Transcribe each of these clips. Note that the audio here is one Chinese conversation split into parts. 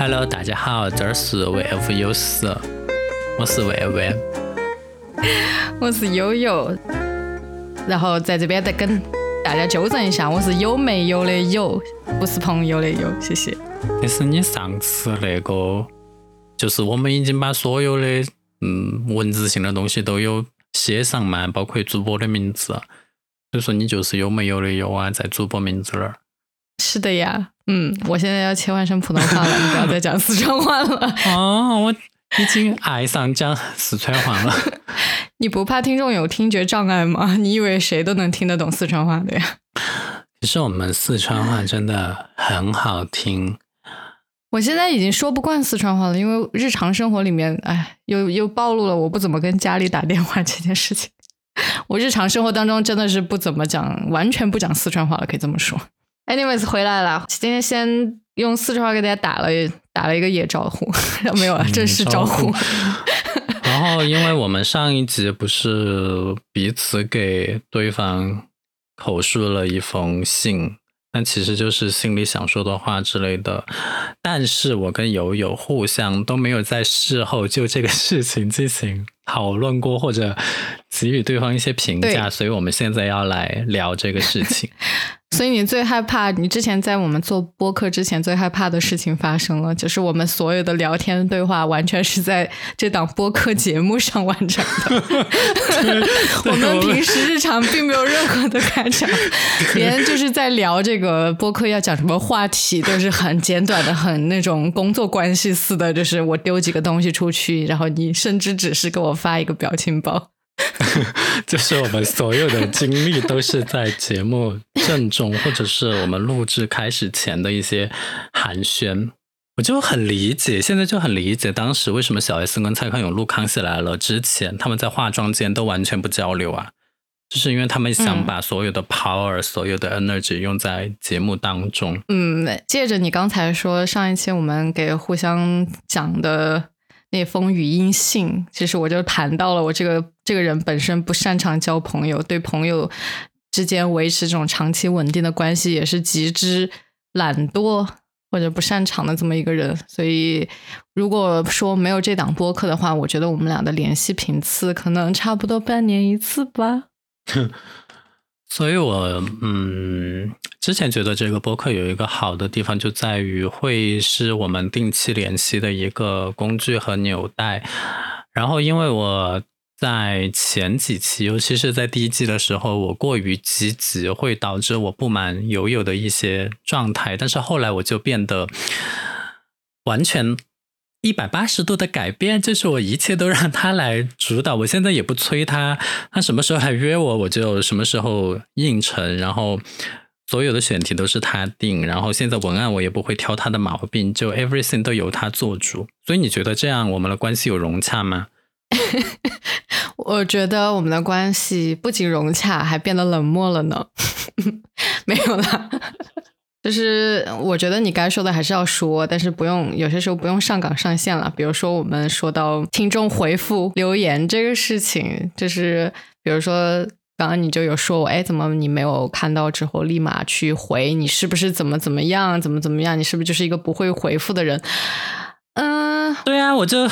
Hello，大家好，这儿是 VF 有事，我是万万，我是悠悠，然后在这边再跟大家纠正一下，我是有没有的有，不是朋友的有，谢谢。但是你上次那个，就是我们已经把所有的嗯文字性的东西都有写上嘛，包括主播的名字，所以说你就是有没有的有啊，在主播名字那儿。是的呀，嗯，我现在要切换成普通话了，你不要再讲四川话了。哦，我已经爱上讲四川话了。你不怕听众有听觉障碍吗？你以为谁都能听得懂四川话的呀？其实我们四川话真的很好听。我现在已经说不惯四川话了，因为日常生活里面，哎，又又暴露了我不怎么跟家里打电话这件事情。我日常生活当中真的是不怎么讲，完全不讲四川话了，可以这么说。Anyways，回来了。今天先用四川话给大家打了打了一个野招呼，没有啊，正式招呼。然后，因为我们上一集不是彼此给对方口述了一封信，但其实就是心里想说的话之类的。但是我跟友友互相都没有在事后就这个事情进行讨论过，或者给予对方一些评价，所以我们现在要来聊这个事情。所以你最害怕，你之前在我们做播客之前最害怕的事情发生了，就是我们所有的聊天对话完全是在这档播客节目上完成的。我们平时日常并没有任何的开场，连就是在聊这个播客要讲什么话题都是很简短的，很那种工作关系似的，就是我丢几个东西出去，然后你甚至只是给我发一个表情包。就是我们所有的经历都是在节目正中，或者是我们录制开始前的一些寒暄。我就很理解，现在就很理解当时为什么小 S 跟蔡康永录《康熙来了》之前，他们在化妆间都完全不交流啊，就是因为他们想把所有的 power、所有的 energy 用在节目当中。嗯，借着你刚才说上一期我们给互相讲的。那封语音信，其实我就谈到了我这个这个人本身不擅长交朋友，对朋友之间维持这种长期稳定的关系也是极之懒惰或者不擅长的这么一个人。所以，如果说没有这档播客的话，我觉得我们俩的联系频次可能差不多半年一次吧。所以，我嗯，之前觉得这个播客有一个好的地方，就在于会是我们定期联系的一个工具和纽带。然后，因为我在前几期，尤其是在第一季的时候，我过于积极，会导致我不满友友的一些状态。但是后来，我就变得完全。一百八十度的改变，就是我一切都让他来主导。我现在也不催他，他什么时候还约我，我就什么时候应承。然后所有的选题都是他定，然后现在文案我也不会挑他的毛病，就 everything 都由他做主。所以你觉得这样我们的关系有融洽吗？我觉得我们的关系不仅融洽，还变得冷漠了呢。没有了。就是我觉得你该说的还是要说，但是不用有些时候不用上岗上线了。比如说我们说到听众回复留言这个事情，就是比如说刚刚你就有说我，哎，怎么你没有看到之后立马去回？你是不是怎么怎么样？怎么怎么样？你是不是就是一个不会回复的人？嗯，对啊，我就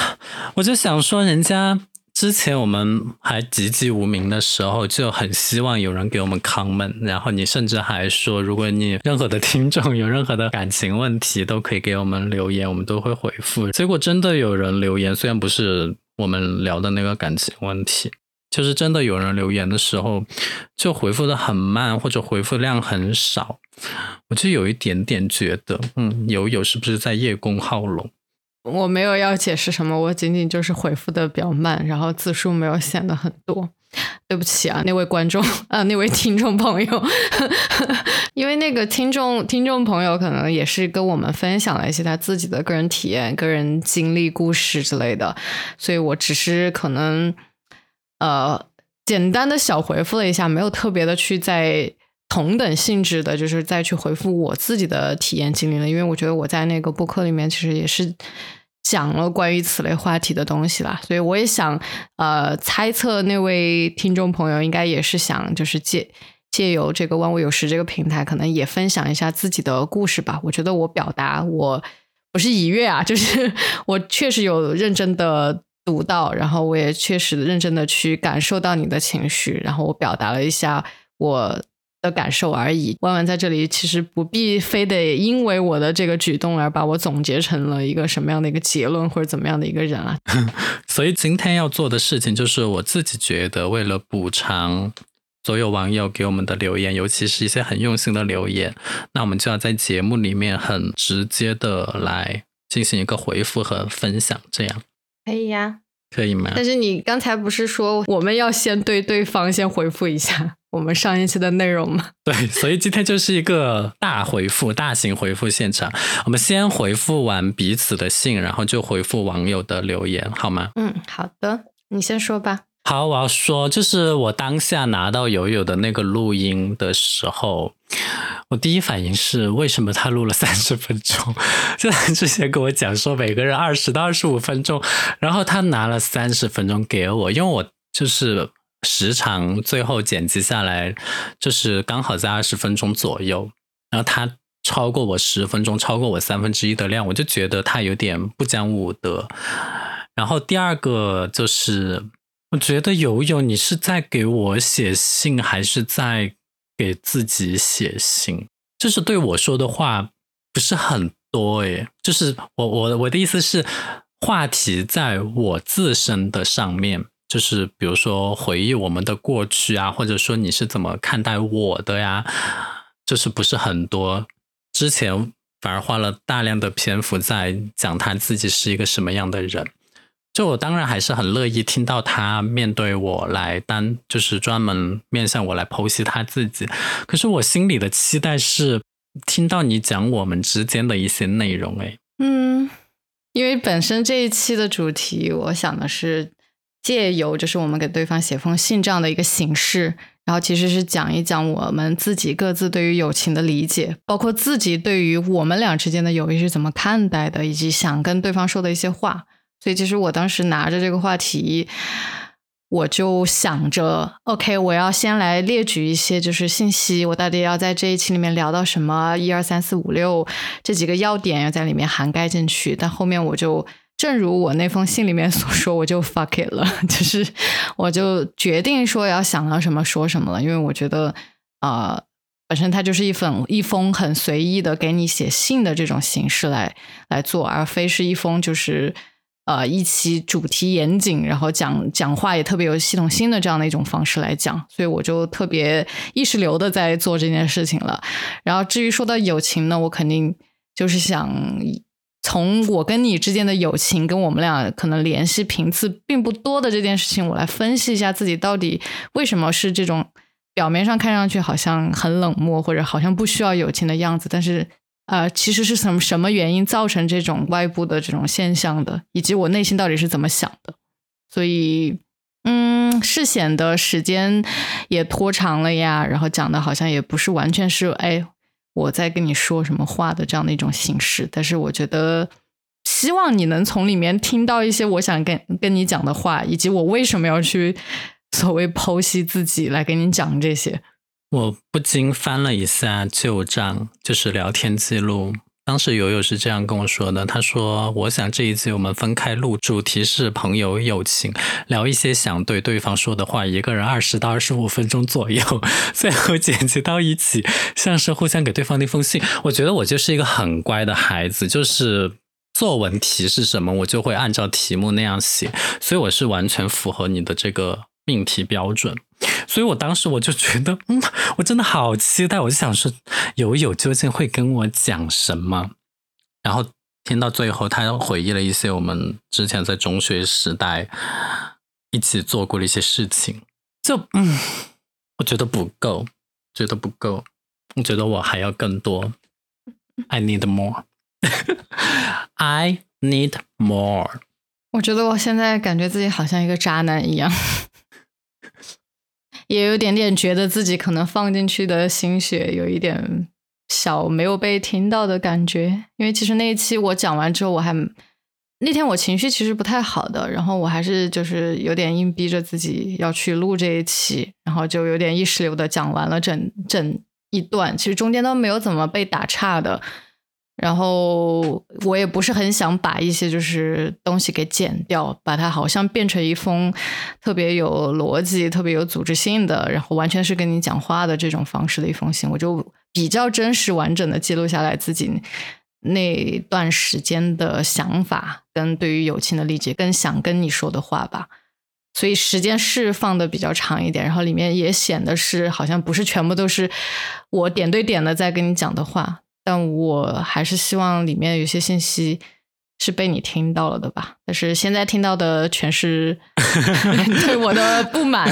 我就想说人家。之前我们还籍籍无名的时候，就很希望有人给我们 comment，然后你甚至还说，如果你任何的听众有任何的感情问题，都可以给我们留言，我们都会回复。结果真的有人留言，虽然不是我们聊的那个感情问题，就是真的有人留言的时候，就回复的很慢，或者回复量很少，我就有一点点觉得，嗯，有有是不是在叶公好龙？我没有要解释什么，我仅仅就是回复的比较慢，然后字数没有显得很多。对不起啊，那位观众啊，那位听众朋友，因为那个听众听众朋友可能也是跟我们分享了一些他自己的个人体验、个人经历、故事之类的，所以我只是可能呃简单的小回复了一下，没有特别的去在同等性质的，就是再去回复我自己的体验经历了，因为我觉得我在那个播客里面其实也是。讲了关于此类话题的东西啦，所以我也想，呃，猜测那位听众朋友应该也是想，就是借借由这个万物有时这个平台，可能也分享一下自己的故事吧。我觉得我表达我不是愉悦啊，就是 我确实有认真的读到，然后我也确实认真的去感受到你的情绪，然后我表达了一下我的感受而已。万万在这里其实不必非得因为我的这个举动而把我总结成了一个什么样的一个结论或者怎么样的一个人啊。所以今天要做的事情就是我自己觉得，为了补偿。所有网友给我们的留言，尤其是一些很用心的留言，那我们就要在节目里面很直接的来进行一个回复和分享，这样可以呀，可以吗？但是你刚才不是说我们要先对对方先回复一下我们上一期的内容吗？对，所以今天就是一个大回复、大型回复现场。我们先回复完彼此的信，然后就回复网友的留言，好吗？嗯，好的，你先说吧。好，我要说，就是我当下拿到友友的那个录音的时候，我第一反应是，为什么他录了 三十分钟？就他之前跟我讲说，每个人二十到二十五分钟，然后他拿了三十分钟给我，因为我就是时长最后剪辑下来，就是刚好在二十分钟左右，然后他超过我十分钟，超过我三分之一的量，我就觉得他有点不讲武德。然后第二个就是。我觉得友友，你是在给我写信，还是在给自己写信？就是对我说的话不是很多诶，就是我我我的意思是，话题在我自身的上面，就是比如说回忆我们的过去啊，或者说你是怎么看待我的呀？就是不是很多。之前反而花了大量的篇幅在讲他自己是一个什么样的人。就我当然还是很乐意听到他面对我来单，就是专门面向我来剖析他自己。可是我心里的期待是听到你讲我们之间的一些内容。哎，嗯，因为本身这一期的主题，我想的是借由就是我们给对方写封信这样的一个形式，然后其实是讲一讲我们自己各自对于友情的理解，包括自己对于我们俩之间的友谊是怎么看待的，以及想跟对方说的一些话。所以，其实我当时拿着这个话题，我就想着，OK，我要先来列举一些就是信息，我到底要在这一期里面聊到什么，一二三四五六这几个要点要在里面涵盖进去。但后面我就，正如我那封信里面 所说，我就 fuck it 了，就是我就决定说要想到什么说什么了，因为我觉得，呃，本身它就是一封一封很随意的给你写信的这种形式来来做，而非是一封就是。呃，一期主题严谨，然后讲讲话也特别有系统性的这样的一种方式来讲，所以我就特别意识流的在做这件事情了。然后至于说到友情呢，我肯定就是想从我跟你之间的友情，跟我们俩可能联系频次并不多的这件事情，我来分析一下自己到底为什么是这种表面上看上去好像很冷漠或者好像不需要友情的样子，但是。呃，其实是什么什么原因造成这种外部的这种现象的，以及我内心到底是怎么想的？所以，嗯，是显得时间也拖长了呀，然后讲的好像也不是完全是哎我在跟你说什么话的这样的一种形式。但是我觉得，希望你能从里面听到一些我想跟跟你讲的话，以及我为什么要去所谓剖析自己来跟你讲这些。我不禁翻了一下旧账，就是聊天记录。当时友友是这样跟我说的：“他说，我想这一集我们分开录，主题是朋友友情，聊一些想对对方说的话，一个人二十到二十五分钟左右，最后剪辑到一起，像是互相给对方那封信。我觉得我就是一个很乖的孩子，就是作文题是什么，我就会按照题目那样写，所以我是完全符合你的这个命题标准。”所以我当时我就觉得，嗯，我真的好期待，我就想说，友友究竟会跟我讲什么？然后听到最后，他又回忆了一些我们之前在中学时代一起做过的一些事情，就嗯，我觉得不够，觉得不够，我觉得我还要更多。I need more. I need more. 我觉得我现在感觉自己好像一个渣男一样。也有点点觉得自己可能放进去的心血有一点小没有被听到的感觉，因为其实那一期我讲完之后，我还那天我情绪其实不太好的，然后我还是就是有点硬逼着自己要去录这一期，然后就有点意识流的讲完了整整一段，其实中间都没有怎么被打岔的，然后我也不是很想把一些就是东西给剪掉，把它好像变成一封特别有逻辑、特别有组织性的，然后完全是跟你讲话的这种方式的一封信。我就比较真实、完整的记录下来自己那段时间的想法跟对于友情的理解，跟想跟你说的话吧。所以时间是放的比较长一点，然后里面也显得是好像不是全部都是我点对点的在跟你讲的话。但我还是希望里面有些信息是被你听到了的吧。但是现在听到的全是 对我的不满，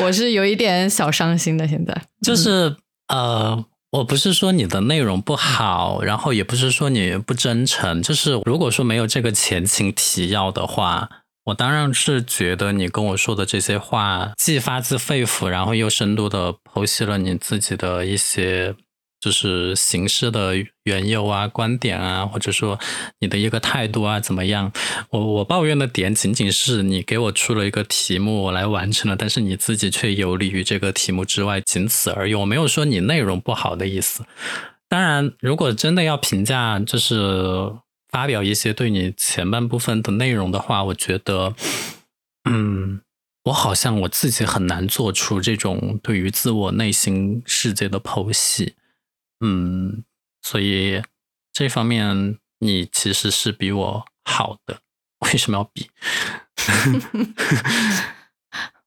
我是有一点小伤心的。现在就是呃，我不是说你的内容不好，然后也不是说你不真诚，就是如果说没有这个前情提要的话，我当然是觉得你跟我说的这些话既发自肺腑，然后又深度的剖析了你自己的一些。就是形式的缘由啊、观点啊，或者说你的一个态度啊，怎么样？我我抱怨的点仅仅是你给我出了一个题目，我来完成了，但是你自己却游离于这个题目之外，仅此而已。我没有说你内容不好的意思。当然，如果真的要评价，就是发表一些对你前半部分的内容的话，我觉得，嗯，我好像我自己很难做出这种对于自我内心世界的剖析。嗯，所以这方面你其实是比我好的，为什么要比？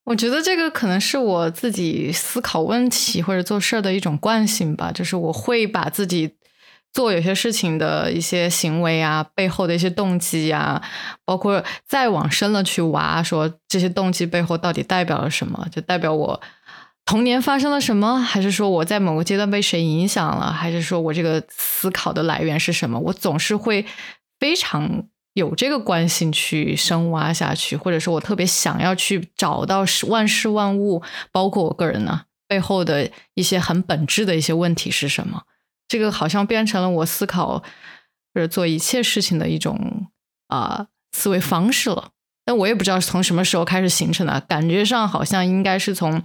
我觉得这个可能是我自己思考问题或者做事儿的一种惯性吧，就是我会把自己做有些事情的一些行为啊，背后的一些动机啊，包括再往深了去挖，说这些动机背后到底代表了什么，就代表我。童年发生了什么？还是说我在某个阶段被谁影响了？还是说我这个思考的来源是什么？我总是会非常有这个关心去深挖下去，或者说我特别想要去找到万事万物，包括我个人呢背后的一些很本质的一些问题是什么？这个好像变成了我思考或者做一切事情的一种啊思维方式了。但我也不知道是从什么时候开始形成的，感觉上好像应该是从。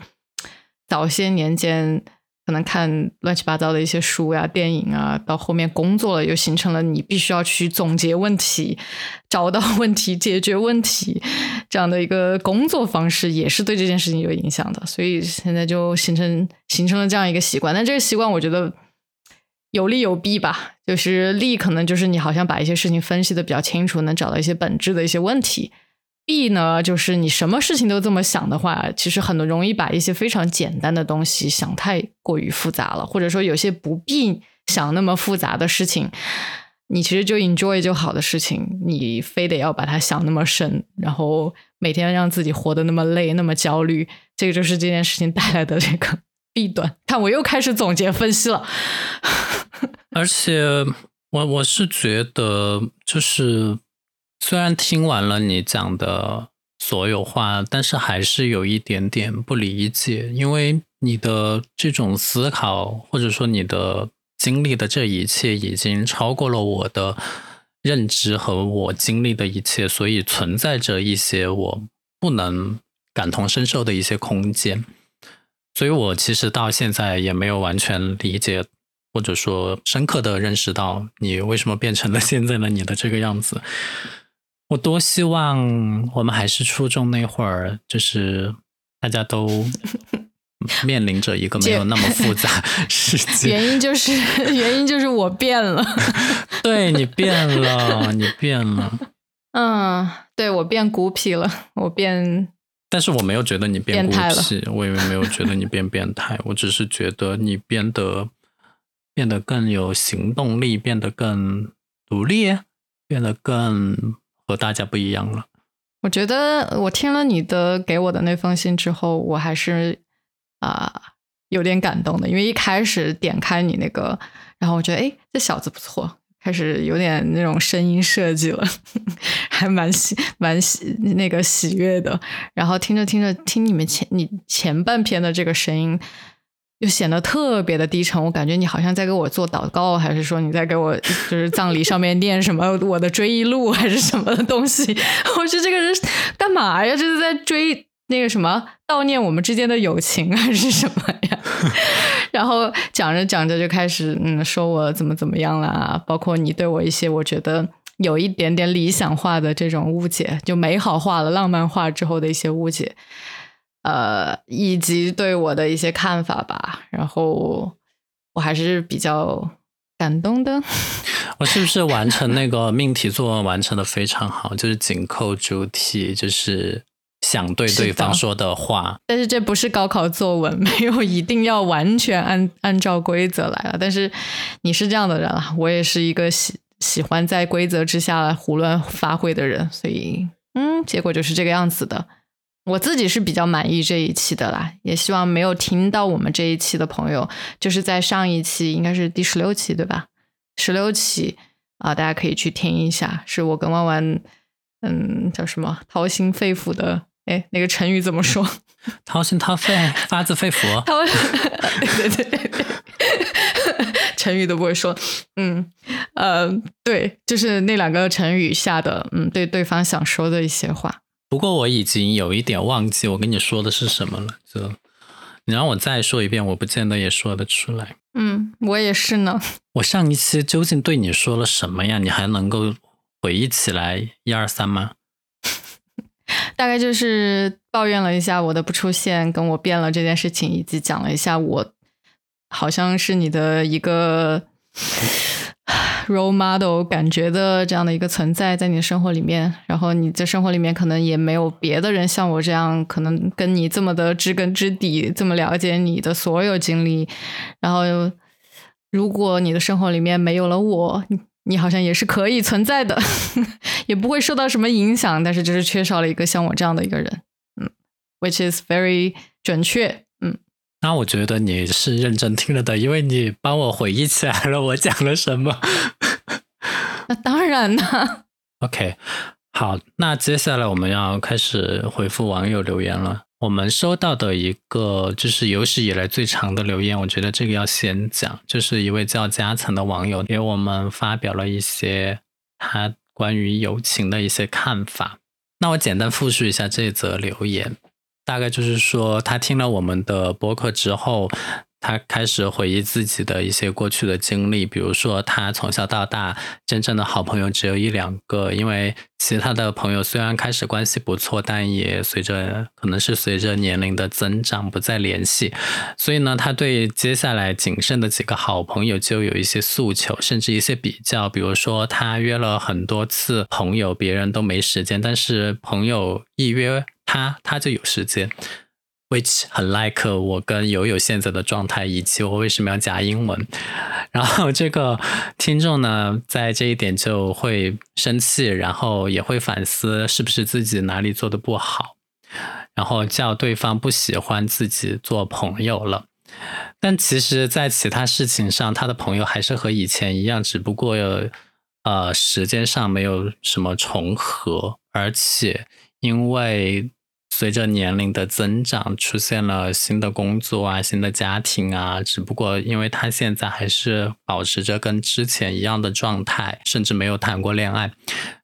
早些年间，可能看乱七八糟的一些书呀、电影啊，到后面工作了，又形成了你必须要去总结问题、找到问题、解决问题这样的一个工作方式，也是对这件事情有影响的。所以现在就形成形成了这样一个习惯。但这个习惯，我觉得有利有弊吧。就是利，可能就是你好像把一些事情分析的比较清楚，能找到一些本质的一些问题。B 呢，就是你什么事情都这么想的话，其实很容易把一些非常简单的东西想太过于复杂了，或者说有些不必想那么复杂的事情，你其实就 enjoy 就好的事情，你非得要把它想那么深，然后每天让自己活得那么累、那么焦虑，这个就是这件事情带来的这个 弊端。看，我又开始总结分析了，而且我我是觉得就是。虽然听完了你讲的所有话，但是还是有一点点不理解，因为你的这种思考，或者说你的经历的这一切，已经超过了我的认知和我经历的一切，所以存在着一些我不能感同身受的一些空间。所以我其实到现在也没有完全理解，或者说深刻的认识到你为什么变成了现在的你的这个样子。我多希望我们还是初中那会儿，就是大家都 面临着一个没有那么复杂世界。原因就是原因就是我变了，对你变了，你变了。嗯，对我变孤僻了，我变。但是我没有觉得你变孤僻，我也没有觉得你变变态，我只是觉得你变得变得更有行动力，变得更独立，变得更。和大家不一样了。我觉得我听了你的给我的那封信之后，我还是啊有点感动的。因为一开始点开你那个，然后我觉得哎，这小子不错，开始有点那种声音设计了，还蛮喜蛮喜那个喜悦的。然后听着听着，听你们前你前半篇的这个声音。又显得特别的低沉，我感觉你好像在给我做祷告，还是说你在给我就是葬礼上面念什么我的追忆录，还是什么的东西？我说这个人干嘛呀？这是在追那个什么悼念我们之间的友情，还是什么呀？然后讲着讲着就开始嗯说我怎么怎么样啦，包括你对我一些我觉得有一点点理想化的这种误解，就美好化了、浪漫化之后的一些误解，呃，以及对我的一些看法吧。然后我还是比较感动的。我是不是完成那个命题作文完成的非常好？就是紧扣主体，就是想对对方说的话。但是这不是高考作文，没有一定要完全按按照规则来了。但是你是这样的人了，我也是一个喜喜欢在规则之下胡乱发挥的人，所以嗯，结果就是这个样子的。我自己是比较满意这一期的啦，也希望没有听到我们这一期的朋友，就是在上一期应该是第十六期对吧？十六期啊，大家可以去听一下，是我跟弯弯，嗯，叫什么掏心肺腑的，哎，那个成语怎么说？掏心掏肺，发自肺腑。掏，对对对对，成语都不会说，嗯，呃，对，就是那两个成语下的，嗯，对对方想说的一些话。不过我已经有一点忘记我跟你说的是什么了，就你让我再说一遍，我不见得也说得出来。嗯，我也是呢。我上一期究竟对你说了什么呀？你还能够回忆起来一二三吗？大概就是抱怨了一下我的不出现，跟我变了这件事情，以及讲了一下我好像是你的一个。role model 感觉的这样的一个存在在你的生活里面，然后你在生活里面可能也没有别的人像我这样，可能跟你这么的知根知底，这么了解你的所有经历。然后，如果你的生活里面没有了我，你好像也是可以存在的，也不会受到什么影响。但是，就是缺少了一个像我这样的一个人，嗯，which is very 准确。那我觉得你是认真听了的，因为你帮我回忆起来了我讲了什么。那当然啦。OK，好，那接下来我们要开始回复网友留言了。我们收到的一个就是有史以来最长的留言，我觉得这个要先讲，就是一位叫加层的网友给我们发表了一些他关于友情的一些看法。那我简单复述一下这则留言。大概就是说，他听了我们的播客之后，他开始回忆自己的一些过去的经历。比如说，他从小到大真正的好朋友只有一两个，因为其他的朋友虽然开始关系不错，但也随着可能是随着年龄的增长不再联系。所以呢，他对接下来仅剩的几个好朋友就有一些诉求，甚至一些比较。比如说，他约了很多次朋友，别人都没时间，但是朋友一约。他他就有时间，which 很 like 我跟友友现在的状态，以及我为什么要加英文。然后这个听众呢，在这一点就会生气，然后也会反思是不是自己哪里做的不好，然后叫对方不喜欢自己做朋友了。但其实，在其他事情上，他的朋友还是和以前一样，只不过呃时间上没有什么重合，而且因为。随着年龄的增长，出现了新的工作啊，新的家庭啊。只不过，因为他现在还是保持着跟之前一样的状态，甚至没有谈过恋爱，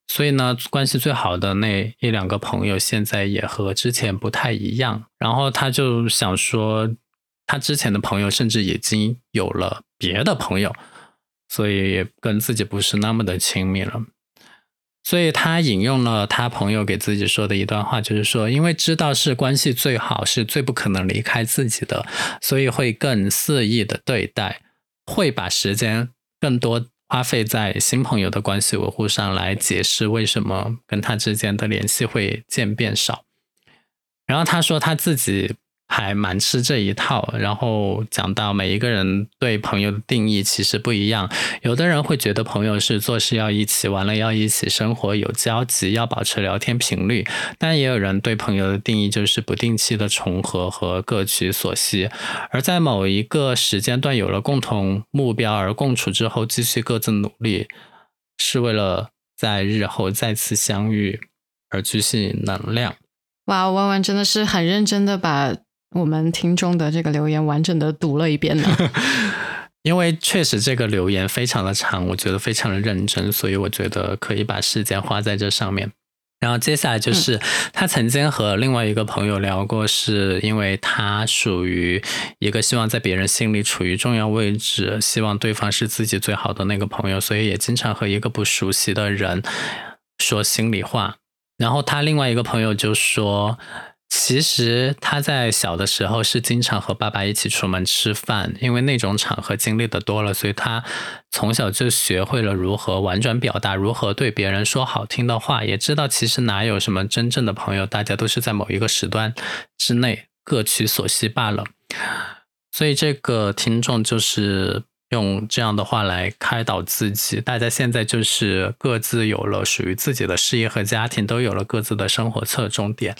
所以呢，关系最好的那一两个朋友，现在也和之前不太一样。然后他就想说，他之前的朋友甚至已经有了别的朋友，所以也跟自己不是那么的亲密了。所以他引用了他朋友给自己说的一段话，就是说，因为知道是关系最好，是最不可能离开自己的，所以会更肆意的对待，会把时间更多花费在新朋友的关系维护上来解释为什么跟他之间的联系会渐变少。然后他说他自己。还蛮吃这一套，然后讲到每一个人对朋友的定义其实不一样，有的人会觉得朋友是做事要一起，完了要一起生活，有交集，要保持聊天频率，但也有人对朋友的定义就是不定期的重合和各取所需，而在某一个时间段有了共同目标而共处之后，继续各自努力，是为了在日后再次相遇而继续能量。哇，弯弯真的是很认真的把。我们听众的这个留言完整的读了一遍呢，因为确实这个留言非常的长，我觉得非常的认真，所以我觉得可以把时间花在这上面。然后接下来就是他曾经和另外一个朋友聊过，是因为他属于一个希望在别人心里处于重要位置，希望对方是自己最好的那个朋友，所以也经常和一个不熟悉的人说心里话。然后他另外一个朋友就说。其实他在小的时候是经常和爸爸一起出门吃饭，因为那种场合经历的多了，所以他从小就学会了如何婉转表达，如何对别人说好听的话，也知道其实哪有什么真正的朋友，大家都是在某一个时段之内各取所需罢了。所以这个听众就是。用这样的话来开导自己，大家现在就是各自有了属于自己的事业和家庭，都有了各自的生活侧重点。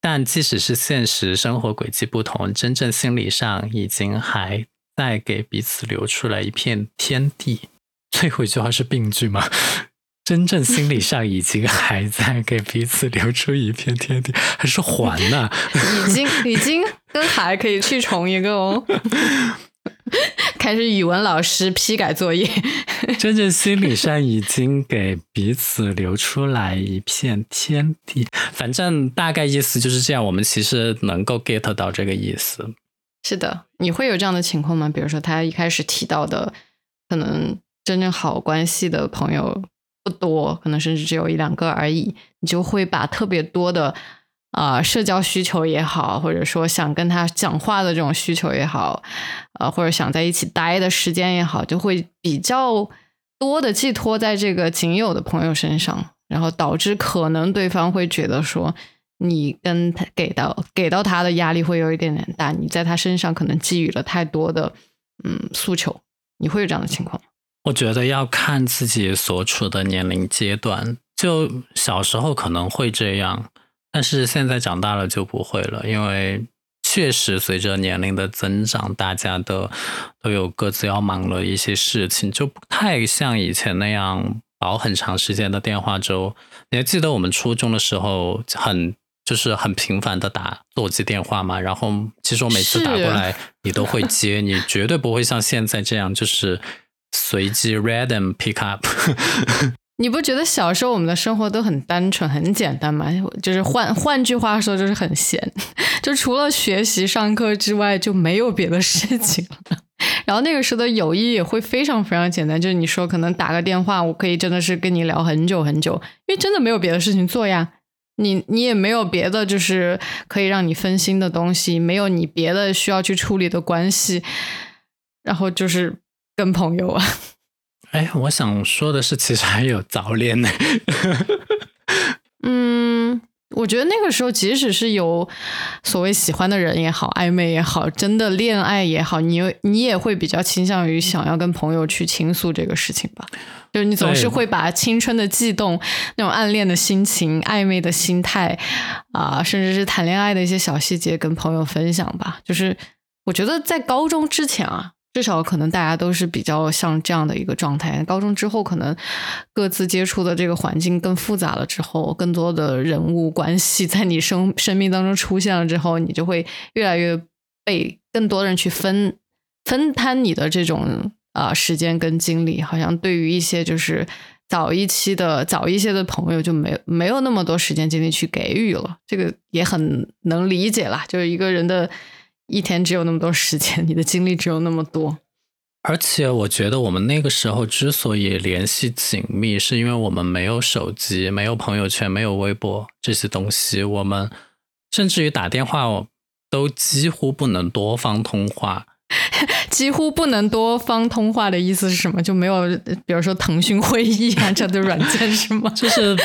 但即使是现实生活轨迹不同，真正心理上已经还在给彼此留出来一片天地。最后一句话是病句吗？真正心理上已经还在给彼此留出一片天地，还是还呢？已经已经跟还可以去重一个哦。开始语文老师批改作业，真正心理上已经给彼此留出来一片天地。反正大概意思就是这样，我们其实能够 get 到这个意思。是的，你会有这样的情况吗？比如说他一开始提到的，可能真正好关系的朋友不多，可能甚至只有一两个而已，你就会把特别多的。啊，社交需求也好，或者说想跟他讲话的这种需求也好，呃，或者想在一起待的时间也好，就会比较多的寄托在这个仅有的朋友身上，然后导致可能对方会觉得说，你跟他给到给到他的压力会有一点点大，你在他身上可能寄予了太多的嗯诉求，你会有这样的情况吗？我觉得要看自己所处的年龄阶段，就小时候可能会这样。但是现在长大了就不会了，因为确实随着年龄的增长，大家的都有各自要忙了一些事情，就不太像以前那样熬很长时间的电话粥。你还记得我们初中的时候，很就是很频繁的打座机电话嘛？然后其实我每次打过来，你都会接，你绝对不会像现在这样，就是随机 random pick up。你不觉得小时候我们的生活都很单纯、很简单吗？就是换换句话说，就是很闲，就除了学习、上课之外，就没有别的事情了。然后那个时候的友谊也会非常非常简单，就是你说可能打个电话，我可以真的是跟你聊很久很久，因为真的没有别的事情做呀。你你也没有别的，就是可以让你分心的东西，没有你别的需要去处理的关系，然后就是跟朋友啊。哎，我想说的是，其实还有早恋呢。嗯，我觉得那个时候，即使是有所谓喜欢的人也好，暧昧也好，真的恋爱也好，你你也会比较倾向于想要跟朋友去倾诉这个事情吧？就是你总是会把青春的悸动、那种暗恋的心情、暧昧的心态啊，甚至是谈恋爱的一些小细节跟朋友分享吧。就是我觉得在高中之前啊。至少可能大家都是比较像这样的一个状态。高中之后，可能各自接触的这个环境更复杂了，之后更多的人物关系在你生生命当中出现了之后，你就会越来越被更多人去分分摊你的这种啊时间跟精力。好像对于一些就是早一期的早一些的朋友，就没没有那么多时间精力去给予了。这个也很能理解啦，就是一个人的。一天只有那么多时间，你的精力只有那么多。而且我觉得我们那个时候之所以联系紧密，是因为我们没有手机、没有朋友圈、没有微博这些东西。我们甚至于打电话都几乎不能多方通话。几乎不能多方通话的意思是什么？就没有，比如说腾讯会议啊这样的软件是吗？就是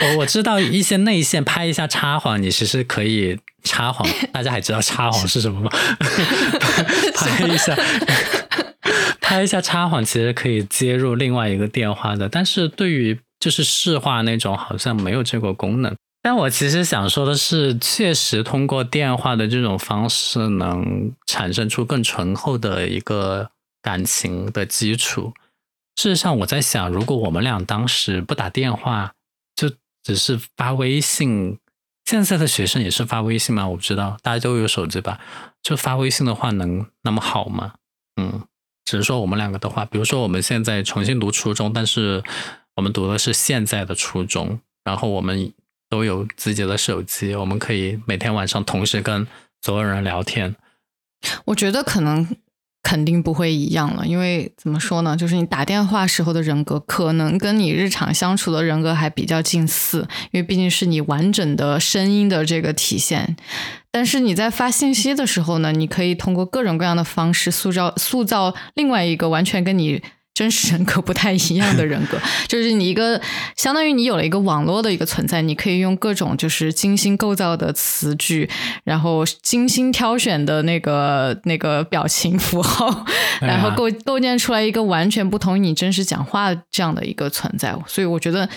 我我知道一些内线拍一下插谎，你其实可以插谎。大家还知道插谎是什么吗？拍一下，拍一下插谎，其实可以接入另外一个电话的。但是对于就是市话那种，好像没有这个功能。但我其实想说的是，确实通过电话的这种方式，能产生出更醇厚的一个感情的基础。事实上，我在想，如果我们俩当时不打电话，就只是发微信，现在的学生也是发微信吗？我不知道，大家都有手机吧？就发微信的话，能那么好吗？嗯，只是说我们两个的话，比如说我们现在重新读初中，但是我们读的是现在的初中，然后我们。都有自己的手机，我们可以每天晚上同时跟所有人聊天。我觉得可能肯定不会一样了，因为怎么说呢，就是你打电话时候的人格，可能跟你日常相处的人格还比较近似，因为毕竟是你完整的声音的这个体现。但是你在发信息的时候呢，你可以通过各种各样的方式塑造塑造另外一个完全跟你。真实人格不太一样的人格，就是你一个相当于你有了一个网络的一个存在，你可以用各种就是精心构造的词句，然后精心挑选的那个那个表情符号，然后构构建出来一个完全不同于你真实讲话这样的一个存在。所以我觉得，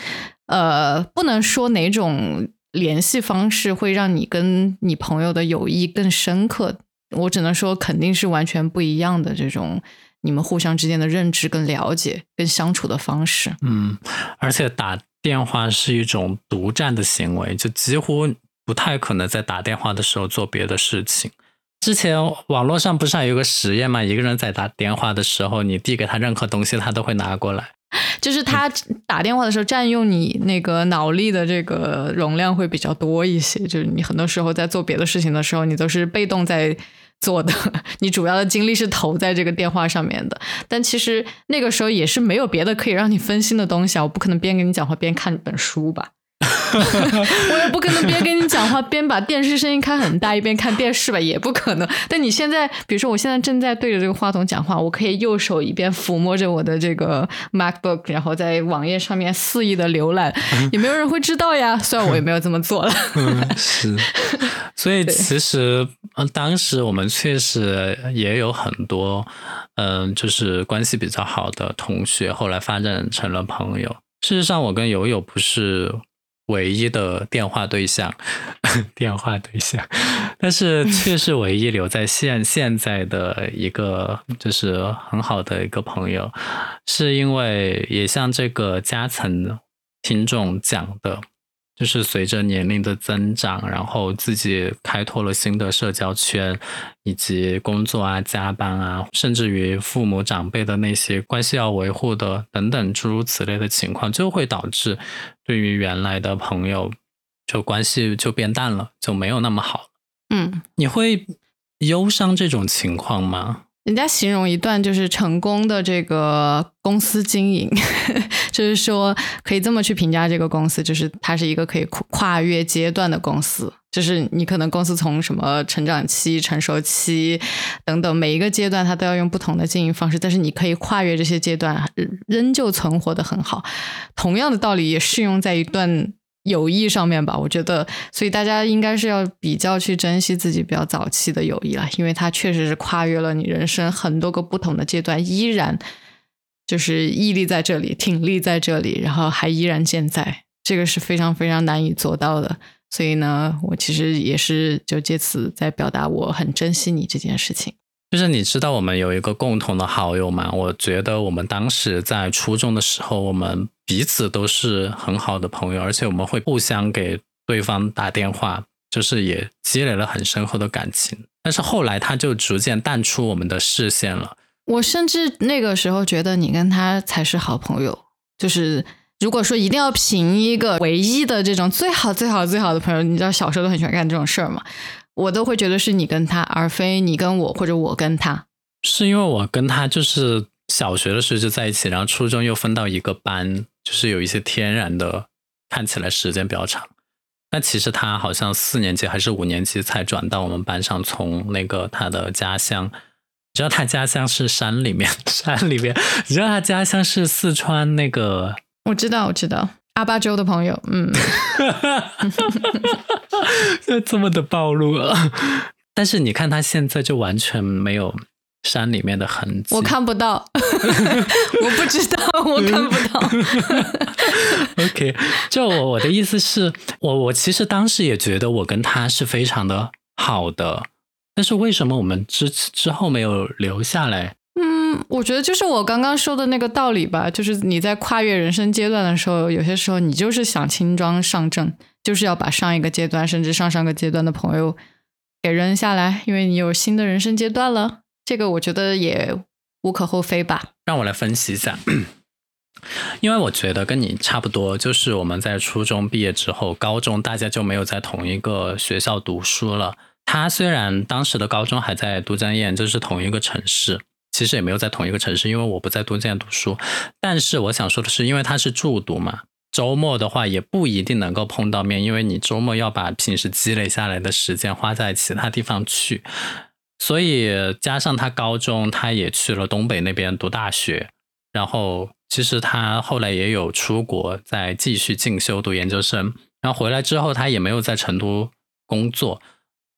呃，不能说哪种联系方式会让你跟你朋友的友谊更深刻，我只能说肯定是完全不一样的这种。你们互相之间的认知、跟了解、跟相处的方式，嗯，而且打电话是一种独占的行为，就几乎不太可能在打电话的时候做别的事情。之前网络上不是还有个实验吗？一个人在打电话的时候，你递给他任何东西，他都会拿过来。就是他打电话的时候，占用你那个脑力的这个容量会比较多一些。就是你很多时候在做别的事情的时候，你都是被动在。做的，你主要的精力是投在这个电话上面的，但其实那个时候也是没有别的可以让你分心的东西啊，我不可能边跟你讲话边看本书吧。我也不可能边跟你讲话边把电视声音开很大一边看电视吧，也不可能。但你现在，比如说我现在正在对着这个话筒讲话，我可以右手一边抚摸着我的这个 MacBook，然后在网页上面肆意的浏览，也没有人会知道呀。虽然我也没有这么做了。是，所以其实当时我们确实也有很多，嗯，就是关系比较好的同学，后来发展成了朋友。事实上，我跟友友不是。唯一的电话对象，电话对象，但是 却是唯一留在现现在的一个就是很好的一个朋友，是因为也像这个加层听众讲的。就是随着年龄的增长，然后自己开拓了新的社交圈，以及工作啊、加班啊，甚至于父母长辈的那些关系要维护的等等诸如此类的情况，就会导致对于原来的朋友就关系就变淡了，就没有那么好。嗯，你会忧伤这种情况吗？人家形容一段就是成功的这个公司经营，就是说可以这么去评价这个公司，就是它是一个可以跨越阶段的公司。就是你可能公司从什么成长期、成熟期等等每一个阶段，它都要用不同的经营方式，但是你可以跨越这些阶段，仍旧存活的很好。同样的道理也适用在一段。友谊上面吧，我觉得，所以大家应该是要比较去珍惜自己比较早期的友谊了，因为它确实是跨越了你人生很多个不同的阶段，依然就是屹立在这里，挺立在这里，然后还依然健在，这个是非常非常难以做到的。所以呢，我其实也是就借此在表达我很珍惜你这件事情。就是你知道我们有一个共同的好友吗？我觉得我们当时在初中的时候，我们彼此都是很好的朋友，而且我们会互相给对方打电话，就是也积累了很深厚的感情。但是后来他就逐渐淡出我们的视线了。我甚至那个时候觉得你跟他才是好朋友。就是如果说一定要评一个唯一的这种最好最好最好的朋友，你知道小时候都很喜欢干这种事儿嘛。我都会觉得是你跟他，而非你跟我或者我跟他。是因为我跟他就是小学的时候就在一起，然后初中又分到一个班，就是有一些天然的，看起来时间比较长。但其实他好像四年级还是五年级才转到我们班上，从那个他的家乡，你知道他家乡是山里面，山里面，你知道他家乡是四川那个，我知道，我知道。阿巴州的朋友，嗯，就 这么的暴露了。但是你看他现在就完全没有山里面的痕迹，我看不到，我不知道，我看不到。OK，就我我的意思是我我其实当时也觉得我跟他是非常的好的，但是为什么我们之之后没有留下来？嗯我觉得就是我刚刚说的那个道理吧，就是你在跨越人生阶段的时候，有些时候你就是想轻装上阵，就是要把上一个阶段甚至上上个阶段的朋友给扔下来，因为你有新的人生阶段了。这个我觉得也无可厚非吧。让我来分析一下，因为我觉得跟你差不多，就是我们在初中毕业之后，高中大家就没有在同一个学校读书了。他虽然当时的高中还在都江堰，就是同一个城市，其实也没有在同一个城市，因为我不在都江堰读书。但是我想说的是，因为他是住读嘛，周末的话也不一定能够碰到面，因为你周末要把平时积累下来的时间花在其他地方去。所以加上他高中，他也去了东北那边读大学，然后其实他后来也有出国再继续进修读研究生，然后回来之后他也没有在成都工作，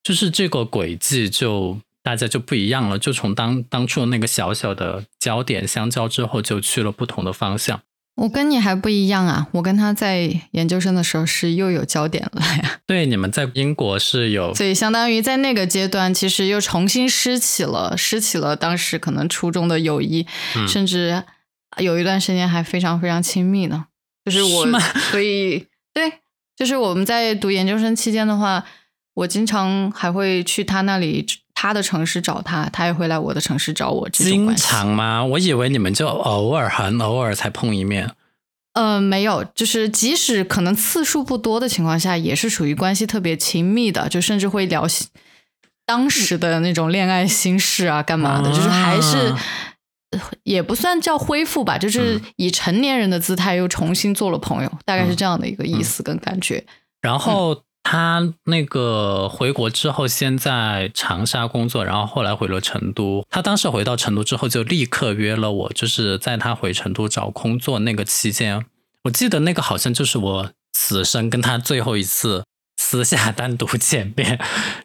就是这个轨迹就大家就不一样了，就从当当初那个小小的焦点相交之后，就去了不同的方向。我跟你还不一样啊！我跟他在研究生的时候是又有焦点了呀。对，你们在英国是有，所以相当于在那个阶段，其实又重新拾起了拾起了当时可能初中的友谊，甚至有一段时间还非常非常亲密呢。就是我，所以对，就是我们在读研究生期间的话，我经常还会去他那里。他的城市找他，他也会来我的城市找我。经常吗？我以为你们就偶尔、很偶尔才碰一面。呃，没有，就是即使可能次数不多的情况下，也是属于关系特别亲密的，就甚至会聊当时的那种恋爱心事啊，干嘛的，就是还是也不算叫恢复吧，就是以成年人的姿态又重新做了朋友，大概是这样的一个意思跟感觉。然后。他那个回国之后，先在长沙工作，然后后来回了成都。他当时回到成都之后，就立刻约了我，就是在他回成都找工作那个期间，我记得那个好像就是我此生跟他最后一次私下单独见面，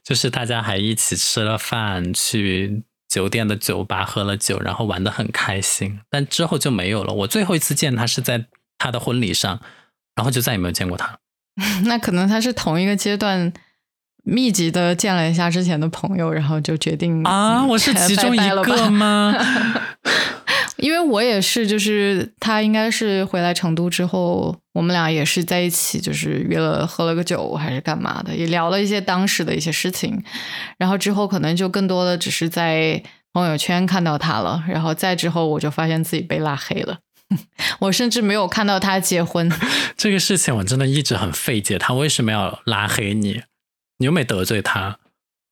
就是大家还一起吃了饭，去酒店的酒吧喝了酒，然后玩的很开心。但之后就没有了。我最后一次见他是在他的婚礼上，然后就再也没有见过他。那可能他是同一个阶段密集的见了一下之前的朋友，然后就决定啊，我是 其中一个吗？因为我也是，就是他应该是回来成都之后，我们俩也是在一起，就是约了喝了个酒还是干嘛的，也聊了一些当时的一些事情。然后之后可能就更多的只是在朋友圈看到他了，然后再之后我就发现自己被拉黑了。我甚至没有看到他结婚 这个事情，我真的一直很费解。他为什么要拉黑你？你又没得罪他？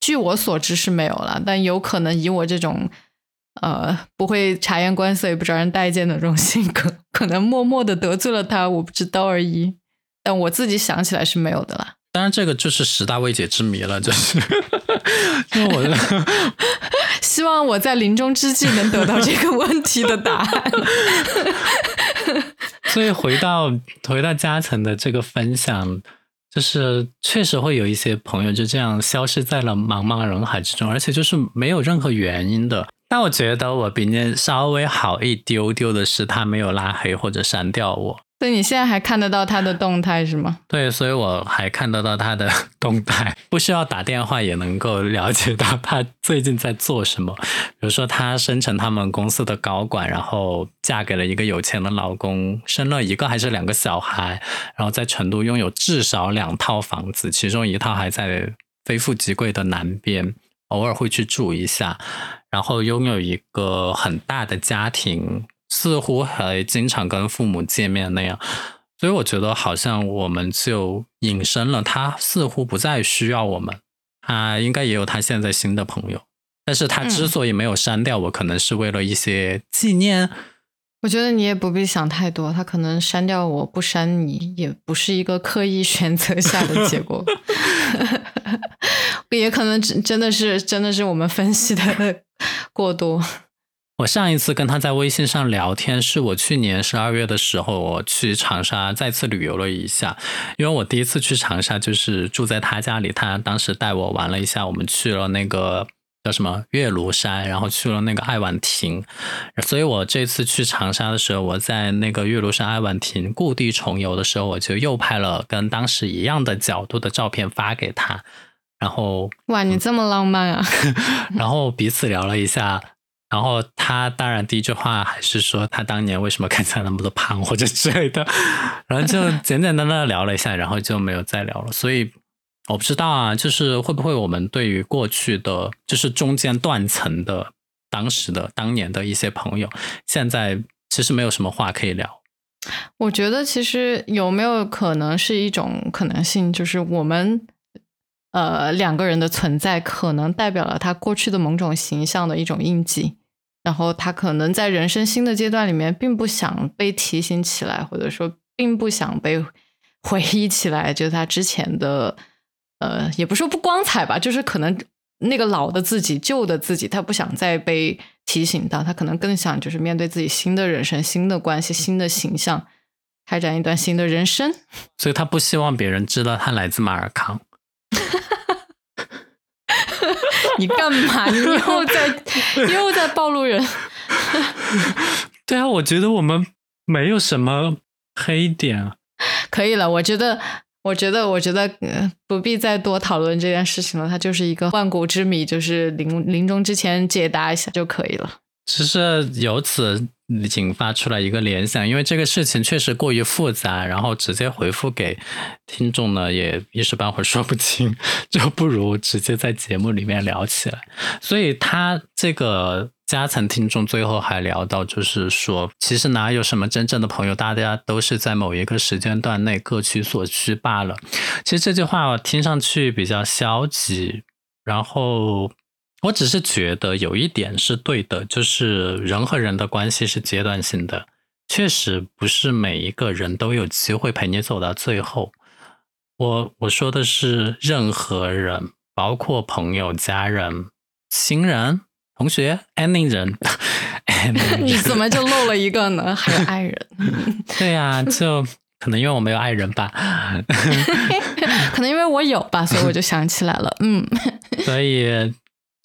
据我所知是没有了，但有可能以我这种呃不会察言观色也不招人待见的这种性格，可能默默的得罪了他，我不知道而已。但我自己想起来是没有的啦。当然，这个就是十大未解之谜了，就是 因为我希望我在临终之际能得到这个问题的答案。所以回到回到嘉诚的这个分享，就是确实会有一些朋友就这样消失在了茫茫人海之中，而且就是没有任何原因的。但我觉得我比你稍微好一丢丢的是，他没有拉黑或者删掉我。所以你现在还看得到他的动态是吗？对，所以我还看得到他的动态，不需要打电话也能够了解到他最近在做什么。比如说，他生成他们公司的高管，然后嫁给了一个有钱的老公，生了一个还是两个小孩，然后在成都拥有至少两套房子，其中一套还在非富即贵的南边，偶尔会去住一下，然后拥有一个很大的家庭。似乎还经常跟父母见面那样，所以我觉得好像我们就隐身了，他似乎不再需要我们，他应该也有他现在新的朋友，但是他之所以没有删掉我，可能是为了一些纪念。我觉得你也不必想太多，他可能删掉我不删你，也不是一个刻意选择下的结果，也可能真真的是真的是我们分析的过多。我上一次跟他在微信上聊天，是我去年十二月的时候，我去长沙再次旅游了一下。因为我第一次去长沙就是住在他家里，他当时带我玩了一下。我们去了那个叫什么岳庐山，然后去了那个爱晚亭。所以我这次去长沙的时候，我在那个岳庐山爱晚亭故地重游的时候，我就又拍了跟当时一样的角度的照片发给他。然后哇，你这么浪漫啊！然后彼此聊了一下。然后他当然第一句话还是说他当年为什么 看起来那么多胖或者之类的，然后就简简单单的聊了一下，然后就没有再聊了。所以我不知道啊，就是会不会我们对于过去的，就是中间断层的当时的当年的一些朋友，现在其实没有什么话可以聊，我觉得其实有没有可能是一种可能性，就是我们呃两个人的存在，可能代表了他过去的某种形象的一种印记，然后他可能在人生新的阶段里面，并不想被提醒起来，或者说并不想被回忆起来，就是他之前的呃，也不说不光彩吧，就是可能那个老的自己、旧的自己，他不想再被。提醒到他，可能更想就是面对自己新的人生、新的关系、新的形象，开展一段新的人生。所以他不希望别人知道他来自马尔康。你干嘛？你又在又在暴露人？对啊，我觉得我们没有什么黑点啊。可以了，我觉得。我觉得，我觉得不必再多讨论这件事情了。它就是一个万古之谜，就是临临终之前解答一下就可以了。只是由此引发出来一个联想，因为这个事情确实过于复杂，然后直接回复给听众呢，也一时半会儿说不清，就不如直接在节目里面聊起来。所以他这个。加层听众最后还聊到，就是说，其实哪有什么真正的朋友，大家都是在某一个时间段内各取所需罢了。其实这句话听上去比较消极，然后我只是觉得有一点是对的，就是人和人的关系是阶段性的，确实不是每一个人都有机会陪你走到最后。我我说的是任何人，包括朋友、家人、亲人。同学，any 人，你怎么就漏了一个呢？还有爱人。对呀，就可能因为我没有爱人吧，可能因为我有吧，所以我就想起来了。嗯，所以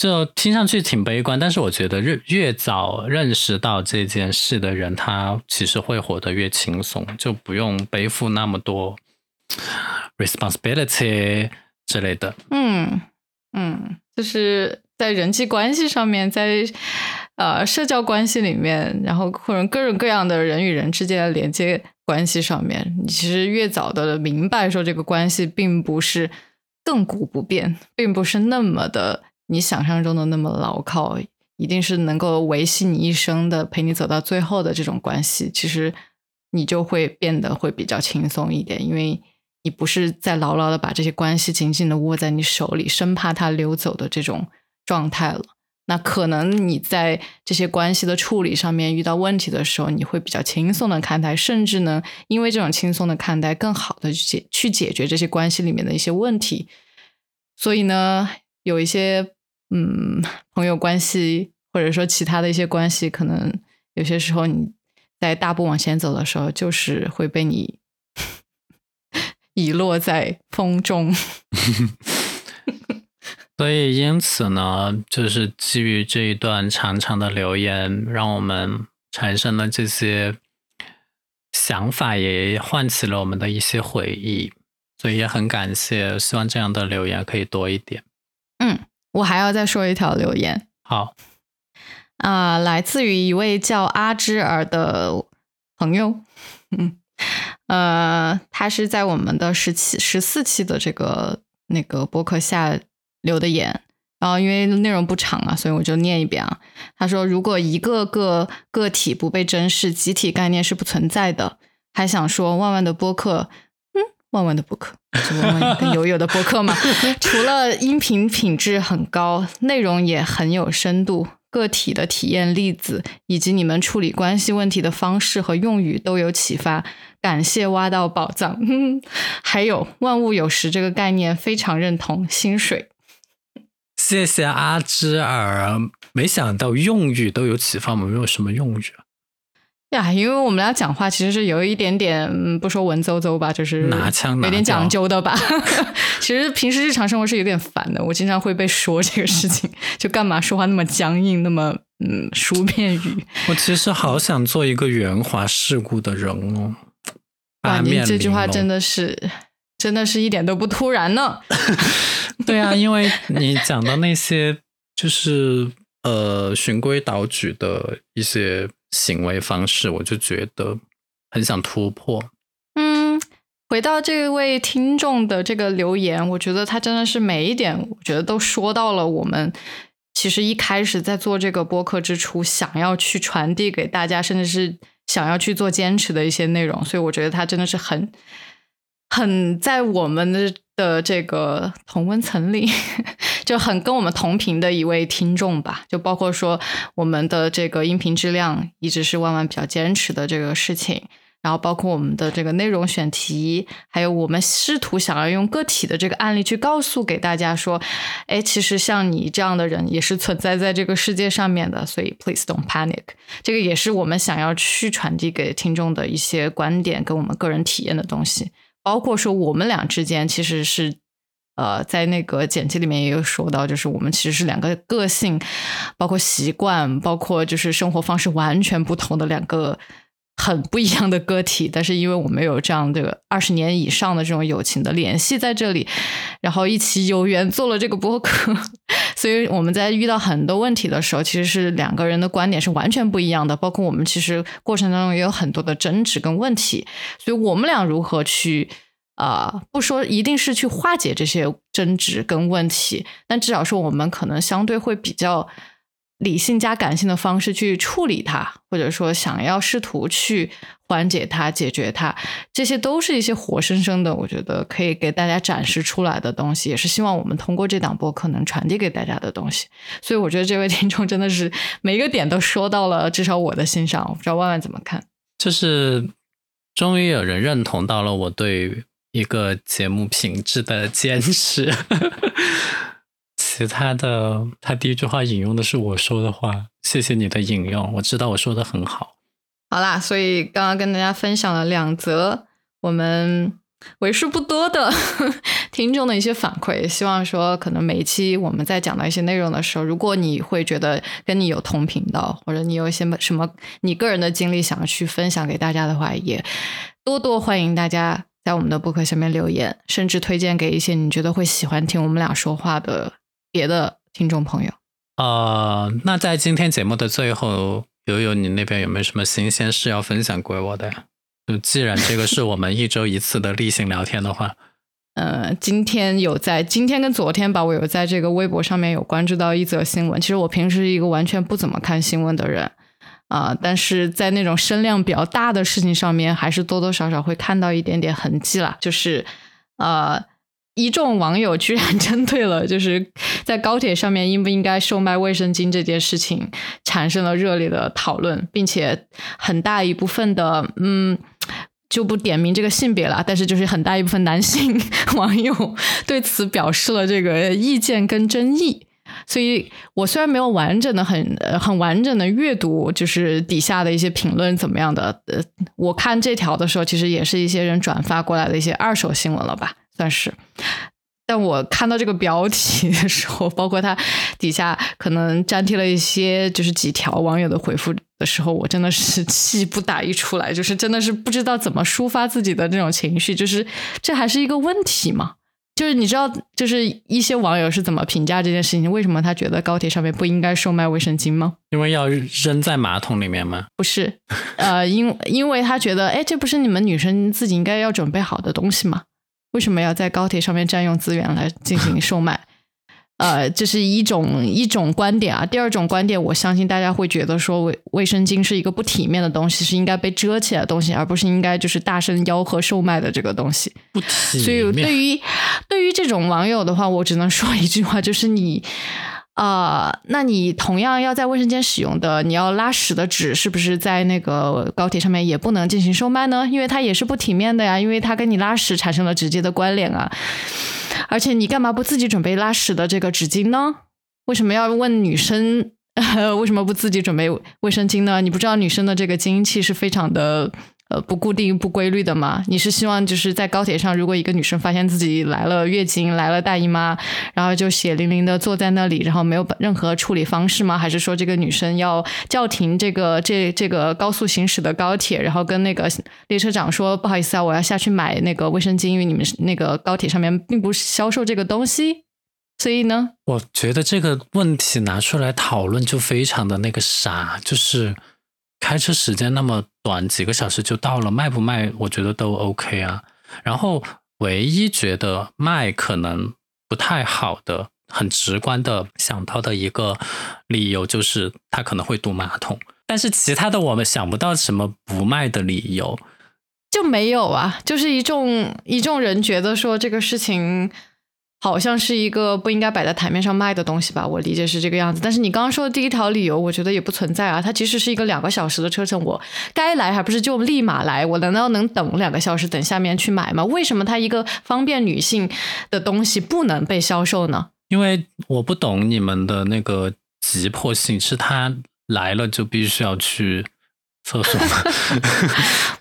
就听上去挺悲观，但是我觉得越越早认识到这件事的人，他其实会活得越轻松，就不用背负那么多 responsibility 之类的。嗯嗯，就是。在人际关系上面，在呃社交关系里面，然后或者各种各样的人与人之间的连接关系上面，你其实越早的明白说这个关系并不是亘古不变，并不是那么的你想象中的那么牢靠，一定是能够维系你一生的，陪你走到最后的这种关系，其实你就会变得会比较轻松一点，因为你不是在牢牢的把这些关系紧紧的握在你手里，生怕它溜走的这种。状态了，那可能你在这些关系的处理上面遇到问题的时候，你会比较轻松的看待，甚至呢，因为这种轻松的看待，更好的去解去解决这些关系里面的一些问题。所以呢，有一些嗯朋友关系，或者说其他的一些关系，可能有些时候你在大步往前走的时候，就是会被你 遗落在风中。所以，因此呢，就是基于这一段长长的留言，让我们产生了这些想法，也唤起了我们的一些回忆。所以也很感谢，希望这样的留言可以多一点。嗯，我还要再说一条留言。好，啊，来自于一位叫阿芝儿的朋友。嗯，呃，他是在我们的十七、十四期的这个那个博客下。留的言，然后因为内容不长啊，所以我就念一遍啊。他说：“如果一个个个体不被珍视，集体概念是不存在的。”还想说万万的播客，嗯，万万的播客，是万万跟友友的播客嘛？除了音频品质很高，内容也很有深度，个体的体验例子以及你们处理关系问题的方式和用语都有启发。感谢挖到宝藏，还有万物有时这个概念非常认同。薪水。谢谢阿芝尔，没想到用语都有启发，我们有什么用语啊？呀，因为我们俩讲话其实是有一点点，嗯不说文绉绉吧，就是拿腔有点讲究的吧。其实平时日常生活是有点烦的，我经常会被说这个事情，就干嘛说话那么僵硬，那么嗯书面语。我其实好想做一个圆滑世故的人哦。哇，你这句话真的是，真的是一点都不突然呢。对啊，因为你讲的那些就是呃循规蹈矩的一些行为方式，我就觉得很想突破。嗯，回到这位听众的这个留言，我觉得他真的是每一点，我觉得都说到了我们其实一开始在做这个播客之初，想要去传递给大家，甚至是想要去做坚持的一些内容，所以我觉得他真的是很很在我们的的这个同温层里，就很跟我们同频的一位听众吧。就包括说我们的这个音频质量一直是万万比较坚持的这个事情。然后包括我们的这个内容选题，还有我们试图想要用个体的这个案例去告诉给大家说，哎，其实像你这样的人也是存在在这个世界上面的，所以 please don't panic。这个也是我们想要去传递给听众的一些观点跟我们个人体验的东西。包括说我们俩之间其实是，呃，在那个简介里面也有说到，就是我们其实是两个个性，包括习惯，包括就是生活方式完全不同的两个。很不一样的个体，但是因为我们有这样的二十年以上的这种友情的联系在这里，然后一起有缘做了这个播客，所以我们在遇到很多问题的时候，其实是两个人的观点是完全不一样的。包括我们其实过程当中也有很多的争执跟问题，所以我们俩如何去啊，不说一定是去化解这些争执跟问题，但至少说我们可能相对会比较。理性加感性的方式去处理它，或者说想要试图去缓解它、解决它，这些都是一些活生生的，我觉得可以给大家展示出来的东西，也是希望我们通过这档播客能传递给大家的东西。所以我觉得这位听众真的是每一个点都说到了，至少我的心上。我不知道万万怎么看？就是终于有人认同到了我对一个节目品质的 坚持。其他的，他第一句话引用的是我说的话，谢谢你的引用，我知道我说的很好。好啦，所以刚刚跟大家分享了两则我们为数不多的 听众的一些反馈，希望说可能每一期我们在讲到一些内容的时候，如果你会觉得跟你有同频道，或者你有一些什么你个人的经历想要去分享给大家的话，也多多欢迎大家在我们的博客下面留言，甚至推荐给一些你觉得会喜欢听我们俩说话的。别的听众朋友，呃，那在今天节目的最后，悠悠你那边有没有什么新鲜事要分享给我的呀？就既然这个是我们一周一次的例行聊天的话，呃，今天有在今天跟昨天吧，我有在这个微博上面有关注到一则新闻。其实我平时一个完全不怎么看新闻的人啊，但是在那种声量比较大的事情上面，还是多多少少会看到一点点痕迹了。就是呃。一众网友居然 针对了，就是在高铁上面应不应该售卖卫生巾这件事情，产生了热烈的讨论，并且很大一部分的，嗯，就不点名这个性别了，但是就是很大一部分男性 网友对此表示了这个意见跟争议。所以我虽然没有完整的、很很完整的阅读，就是底下的一些评论怎么样的，呃，我看这条的时候，其实也是一些人转发过来的一些二手新闻了吧。算是，但我看到这个标题的时候，包括它底下可能粘贴了一些就是几条网友的回复的时候，我真的是 气不打一处来，就是真的是不知道怎么抒发自己的这种情绪，就是这还是一个问题吗？就是你知道，就是一些网友是怎么评价这件事情？为什么他觉得高铁上面不应该售卖卫生巾吗？因为要扔在马桶里面吗？不是，呃，因因为他觉得，哎，这不是你们女生自己应该要准备好的东西吗？为什么要在高铁上面占用资源来进行售卖？呃，这是一种一种观点啊。第二种观点，我相信大家会觉得说卫卫生巾是一个不体面的东西，是应该被遮起来的东西，而不是应该就是大声吆喝售卖的这个东西。不体面。所以对于对于这种网友的话，我只能说一句话，就是你。啊，那你同样要在卫生间使用的，你要拉屎的纸，是不是在那个高铁上面也不能进行售卖呢？因为它也是不体面的呀，因为它跟你拉屎产生了直接的关联啊。而且你干嘛不自己准备拉屎的这个纸巾呢？为什么要问女生 为什么不自己准备卫生巾呢？你不知道女生的这个经期是非常的。呃，不固定、不规律的吗？你是希望就是在高铁上，如果一个女生发现自己来了月经、来了大姨妈，然后就血淋淋的坐在那里，然后没有任何处理方式吗？还是说这个女生要叫停这个这这个高速行驶的高铁，然后跟那个列车长说不好意思啊，我要下去买那个卫生巾，因为你们那个高铁上面并不销售这个东西，所以呢？我觉得这个问题拿出来讨论就非常的那个傻，就是。开车时间那么短，几个小时就到了，卖不卖？我觉得都 OK 啊。然后唯一觉得卖可能不太好的，很直观的想到的一个理由就是它可能会堵马桶。但是其他的我们想不到什么不卖的理由。就没有啊，就是一众一众人觉得说这个事情好像是一个不应该摆在台面上卖的东西吧，我理解是这个样子。但是你刚刚说的第一条理由，我觉得也不存在啊。它其实是一个两个小时的车程，我该来还不是就立马来？我难道能等两个小时等下面去买吗？为什么它一个方便女性的东西不能被销售呢？因为我不懂你们的那个急迫性，是他来了就必须要去厕所吗？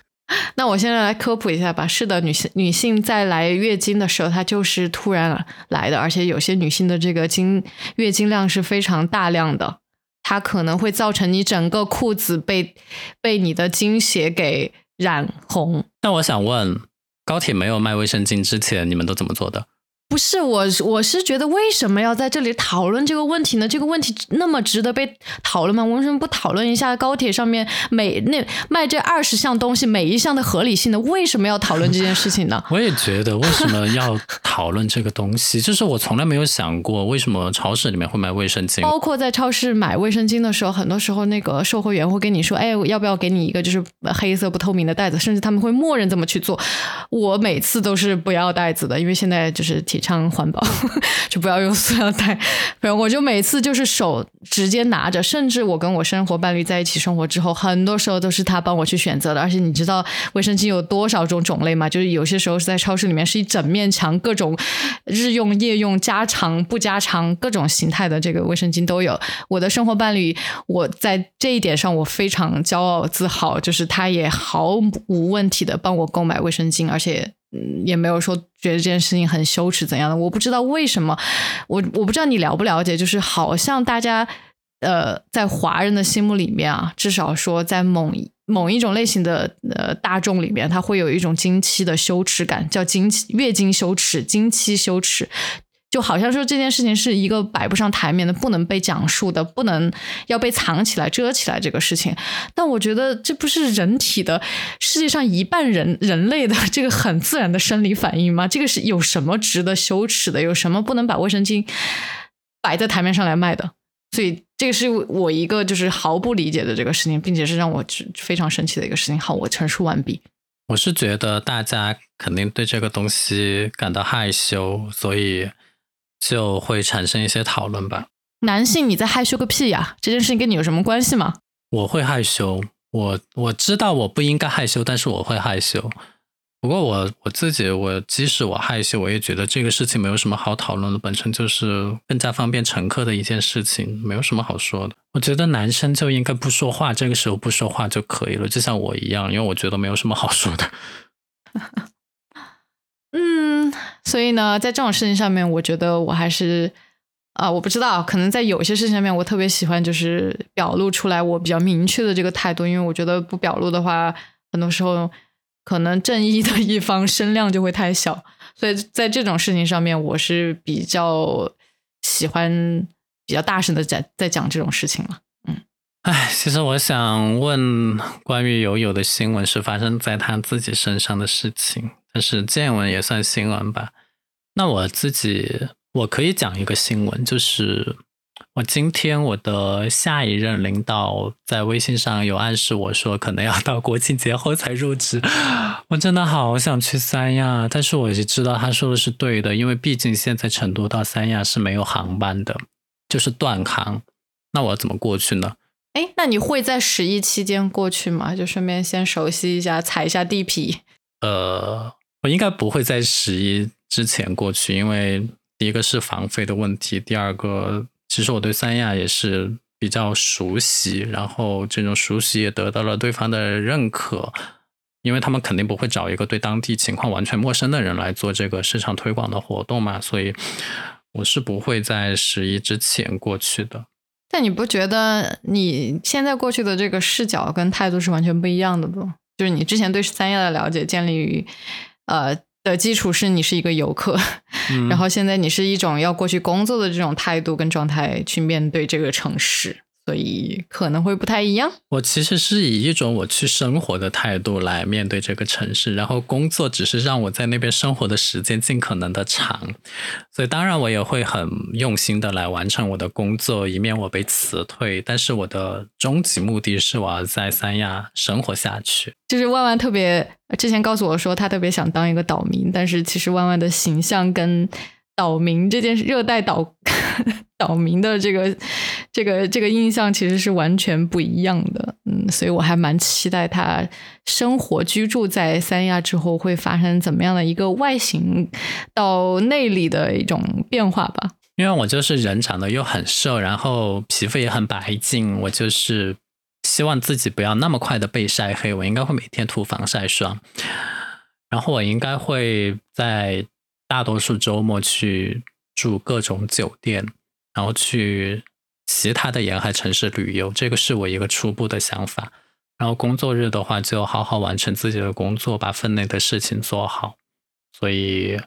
那我现在来科普一下吧。是的，女性女性在来月经的时候，她就是突然来的，而且有些女性的这个经月经量是非常大量的，它可能会造成你整个裤子被被你的经血给染红。那我想问，高铁没有卖卫生巾之前，你们都怎么做的？不是我，我是觉得为什么要在这里讨论这个问题呢？这个问题那么值得被讨论吗？为什么不讨论一下高铁上面每那卖这二十项东西每一项的合理性呢？为什么要讨论这件事情呢？我也觉得为什么要讨论这个东西？就是我从来没有想过为什么超市里面会卖卫生巾，包括在超市买卫生巾的时候，很多时候那个售货员会跟你说：“哎，要不要给你一个就是黑色不透明的袋子？”甚至他们会默认这么去做。我每次都是不要袋子的，因为现在就是提。倡环保，就不要用塑料袋。然后我就每次就是手直接拿着，甚至我跟我生活伴侣在一起生活之后，很多时候都是他帮我去选择的。而且你知道卫生巾有多少种种类吗？就是有些时候是在超市里面是一整面墙，各种日用、夜用、加长不加长，各种形态的这个卫生巾都有。我的生活伴侣，我在这一点上我非常骄傲自豪，就是他也毫无问题的帮我购买卫生巾，而且。也没有说觉得这件事情很羞耻怎样的，我不知道为什么，我我不知道你了不了解，就是好像大家呃在华人的心目里面啊，至少说在某某一种类型的呃大众里面，他会有一种经期的羞耻感，叫经期月经羞耻、经期羞耻。就好像说这件事情是一个摆不上台面的、不能被讲述的、不能要被藏起来、遮起来这个事情。但我觉得这不是人体的世界上一半人人类的这个很自然的生理反应吗？这个是有什么值得羞耻的？有什么不能把卫生巾摆在台面上来卖的？所以这个是我一个就是毫不理解的这个事情，并且是让我非常生气的一个事情。好，我陈述完毕。我是觉得大家肯定对这个东西感到害羞，所以。就会产生一些讨论吧。男性，你在害羞个屁呀？这件事情跟你有什么关系吗？我会害羞，我我知道我不应该害羞，但是我会害羞。不过我我自己，我即使我害羞，我也觉得这个事情没有什么好讨论的，本身就是更加方便乘客的一件事情，没有什么好说的。我觉得男生就应该不说话，这个时候不说话就可以了，就像我一样，因为我觉得没有什么好说的。嗯，所以呢，在这种事情上面，我觉得我还是啊，我不知道，可能在有些事情上面，我特别喜欢就是表露出来我比较明确的这个态度，因为我觉得不表露的话，很多时候可能正义的一方声量就会太小，所以在这种事情上面，我是比较喜欢比较大声的在在讲这种事情了。哎，其实我想问，关于友友的新闻是发生在他自己身上的事情。但是见闻也算新闻吧。那我自己我可以讲一个新闻，就是我今天我的下一任领导在微信上有暗示我说，可能要到国庆节后才入职。我真的好想去三亚，但是我也知道他说的是对的，因为毕竟现在成都到三亚是没有航班的，就是断航。那我怎么过去呢？哎，那你会在十一期间过去吗？就顺便先熟悉一下，踩一下地皮。呃。我应该不会在十一之前过去，因为第一个是房费的问题，第二个其实我对三亚也是比较熟悉，然后这种熟悉也得到了对方的认可，因为他们肯定不会找一个对当地情况完全陌生的人来做这个市场推广的活动嘛，所以我是不会在十一之前过去的。但你不觉得你现在过去的这个视角跟态度是完全不一样的不？就是你之前对三亚的了解建立于。呃的基础是你是一个游客，然后现在你是一种要过去工作的这种态度跟状态去面对这个城市，所以可能会不太一样。我其实是以一种我去生活的态度来面对这个城市，然后工作只是让我在那边生活的时间尽可能的长，所以当然我也会很用心的来完成我的工作，以免我被辞退。但是我的终极目的是我要在三亚生活下去。就是万万特别之前告诉我说他特别想当一个岛民，但是其实万万的形象跟岛民这件事，热带岛 岛民的这个。这个这个印象其实是完全不一样的，嗯，所以我还蛮期待他生活居住在三亚之后会发生怎么样的一个外形到内里的一种变化吧。因为我就是人长得又很瘦，然后皮肤也很白净，我就是希望自己不要那么快的被晒黑，我应该会每天涂防晒霜，然后我应该会在大多数周末去住各种酒店，然后去。其他的沿海城市旅游，这个是我一个初步的想法。然后工作日的话，就好好完成自己的工作，把分内的事情做好。所以，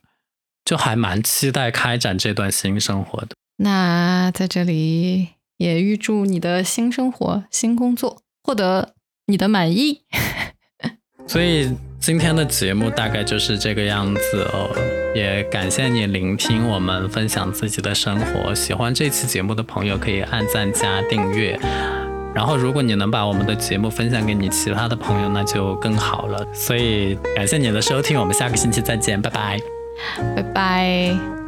就还蛮期待开展这段新生活的。那在这里也预祝你的新生活、新工作获得你的满意。所以。今天的节目大概就是这个样子哦，也感谢你聆听我们分享自己的生活。喜欢这期节目的朋友可以按赞加订阅，然后如果你能把我们的节目分享给你其他的朋友，那就更好了。所以感谢你的收听，我们下个星期再见，拜拜，拜拜。